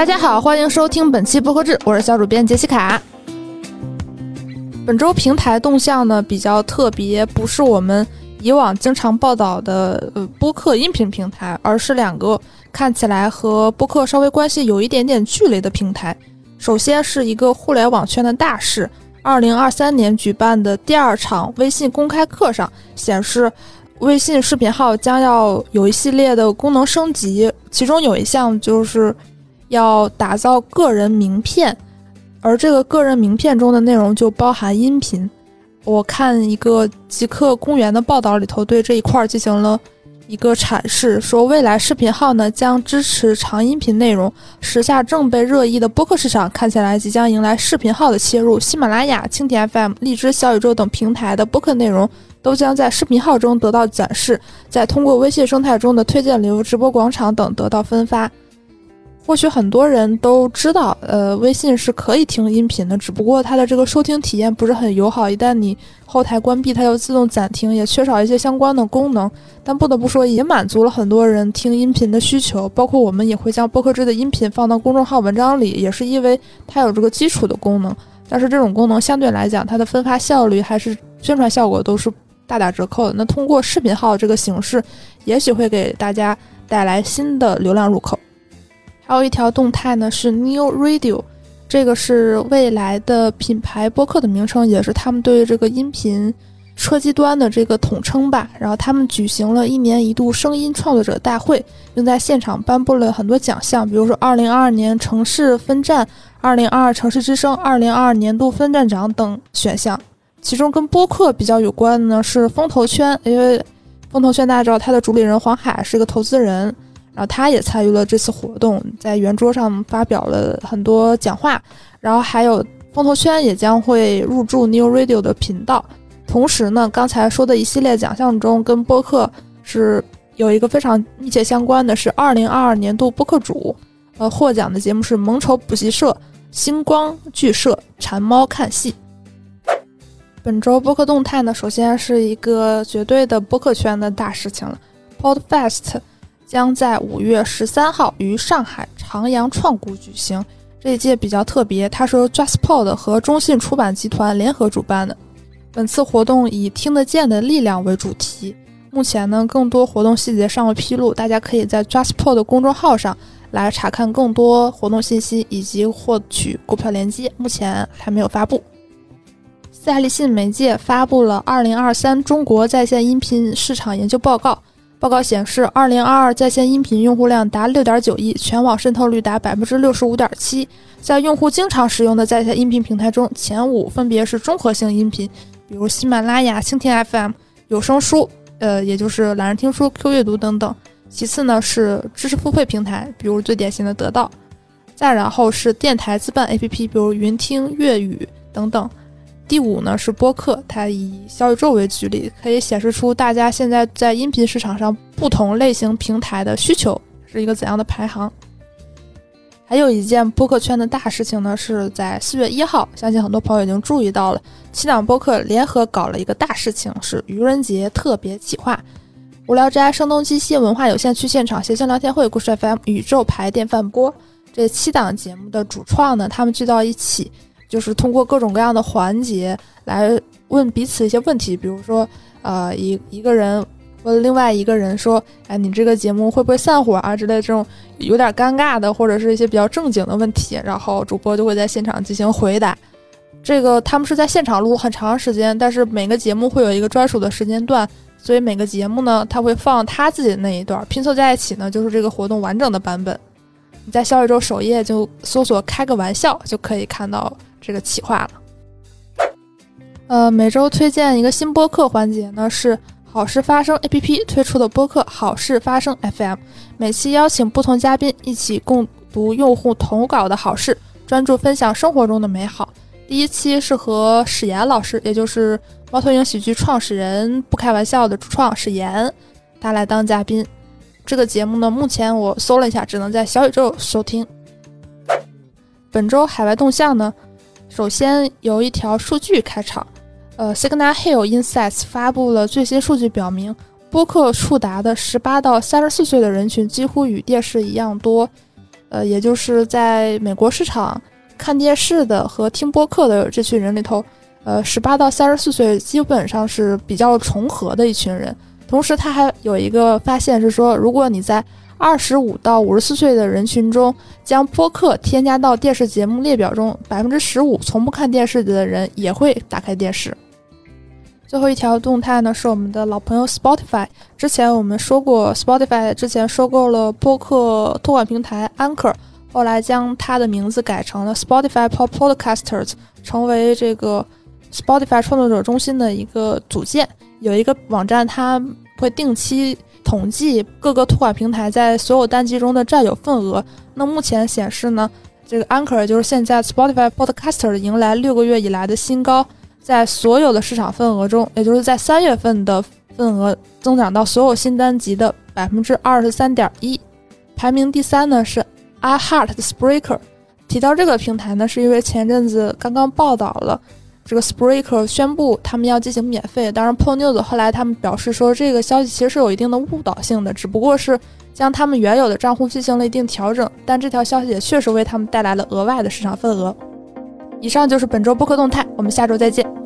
大家好，欢迎收听本期播客志，我是小主编杰西卡。本周平台动向呢比较特别，不是我们以往经常报道的呃播客音频平台，而是两个看起来和播客稍微关系有一点点距离的平台。首先是一个互联网圈的大事，二零二三年举办的第二场微信公开课上显示。微信视频号将要有一系列的功能升级，其中有一项就是要打造个人名片，而这个个人名片中的内容就包含音频。我看一个极客公园的报道里头对这一块进行了一个阐释，说未来视频号呢将支持长音频内容，时下正被热议的播客市场看起来即将迎来视频号的切入，喜马拉雅、蜻蜓 FM、荔枝、小宇宙等平台的播客内容。都将在视频号中得到展示，再通过微信生态中的推荐流、直播广场等得到分发。或许很多人都知道，呃，微信是可以听音频的，只不过它的这个收听体验不是很友好。一旦你后台关闭，它就自动暂停，也缺少一些相关的功能。但不得不说，也满足了很多人听音频的需求。包括我们也会将播客制的音频放到公众号文章里，也是因为它有这个基础的功能。但是这种功能相对来讲，它的分发效率还是宣传效果都是。大打折扣的。那通过视频号这个形式，也许会给大家带来新的流量入口。还有一条动态呢，是 New Radio，这个是未来的品牌播客的名称，也是他们对这个音频车机端的这个统称吧。然后他们举行了一年一度声音创作者大会，并在现场颁布了很多奖项，比如说2022年城市分站、2022城市之声、2022年度分站长等选项。其中跟播客比较有关的呢是风投圈，因为风投圈大家知道，它的主理人黄海是个投资人，然后他也参与了这次活动，在圆桌上发表了很多讲话，然后还有风投圈也将会入驻 New Radio 的频道。同时呢，刚才说的一系列奖项中，跟播客是有一个非常密切相关的，是2022年度播客主，呃，获奖的节目是萌丑补习社、星光剧社、馋猫看戏。本周播客动态呢，首先是一个绝对的播客圈的大事情了。Podfest 将在五月十三号于上海长阳创谷举行。这一届比较特别，它是由 JustPod 和中信出版集团联合主办的。本次活动以“听得见的力量”为主题。目前呢，更多活动细节尚未披露，大家可以在 JustPod 公众号上来查看更多活动信息以及获取购票链接。目前还没有发布。赛立信媒介发布了《二零二三中国在线音频市场研究报告》。报告显示，二零二二在线音频用户量达六点九亿，全网渗透率达百分之六十五点七。在用户经常使用的在线音频平台中，前五分别是综合性音频，比如喜马拉雅、蜻蜓 FM；有声书，呃，也就是懒人听书、Q 阅读等等。其次呢是知识付费平台，比如最典型的得到；再然后是电台自办 APP，比如云听、粤语等等。第五呢是播客，它以小宇宙为举例，可以显示出大家现在在音频市场上不同类型平台的需求是一个怎样的排行。还有一件播客圈的大事情呢，是在四月一号，相信很多朋友已经注意到了，七档播客联合搞了一个大事情，是愚人节特别企划。无聊斋、声东击西文化有限区现场、谐星聊天会、故事 FM、宇宙牌电饭锅这七档节目的主创呢，他们聚到一起。就是通过各种各样的环节来问彼此一些问题，比如说，呃，一一个人问另外一个人说：“哎，你这个节目会不会散伙啊？”之类这种有点尴尬的，或者是一些比较正经的问题，然后主播就会在现场进行回答。这个他们是在现场录很长时间，但是每个节目会有一个专属的时间段，所以每个节目呢，他会放他自己的那一段拼凑在一起呢，就是这个活动完整的版本。你在小宇宙首页就搜索“开个玩笑”就可以看到。这个企划了，呃，每周推荐一个新播客环节呢，是好事发生 APP 推出的播客好事发生 FM，每期邀请不同嘉宾一起共读用户投稿的好事，专注分享生活中的美好。第一期是和史岩老师，也就是猫头鹰喜剧创始人不开玩笑的主创史岩，他来当嘉宾。这个节目呢，目前我搜了一下，只能在小宇宙收听。本周海外动向呢？首先由一条数据开场，呃，Signal Hill Insights 发布了最新数据，表明播客触达的十八到三十四岁的人群几乎与电视一样多。呃，也就是在美国市场看电视的和听播客的这群人里头，呃，十八到三十四岁基本上是比较重合的一群人。同时，他还有一个发现是说，如果你在二十五到五十四岁的人群中将播客添加到电视节目列表中，百分之十五从不看电视的人也会打开电视。最后一条动态呢，是我们的老朋友 Spotify。之前我们说过，Spotify 之前收购了播客托管平台 Anchor，后来将它的名字改成了 Spotify Podcasters，成为这个 Spotify 创作者中心的一个组件。有一个网站，它会定期统计各个托管平台在所有单集中的占有份额。那目前显示呢，这个 Anchor 就是现在 Spotify Podcasters 迎来六个月以来的新高。在所有的市场份额中，也就是在三月份的份额增长到所有新单集的百分之二十三点一，排名第三呢是 iHeart 的 Spreaker。提到这个平台呢，是因为前阵子刚刚报道了这个 Spreaker 宣布他们要进行免费。当然 p o News 后来他们表示说，这个消息其实是有一定的误导性的，只不过是将他们原有的账户进行了一定调整。但这条消息也确实为他们带来了额外的市场份额。以上就是本周播客动态，我们下周再见。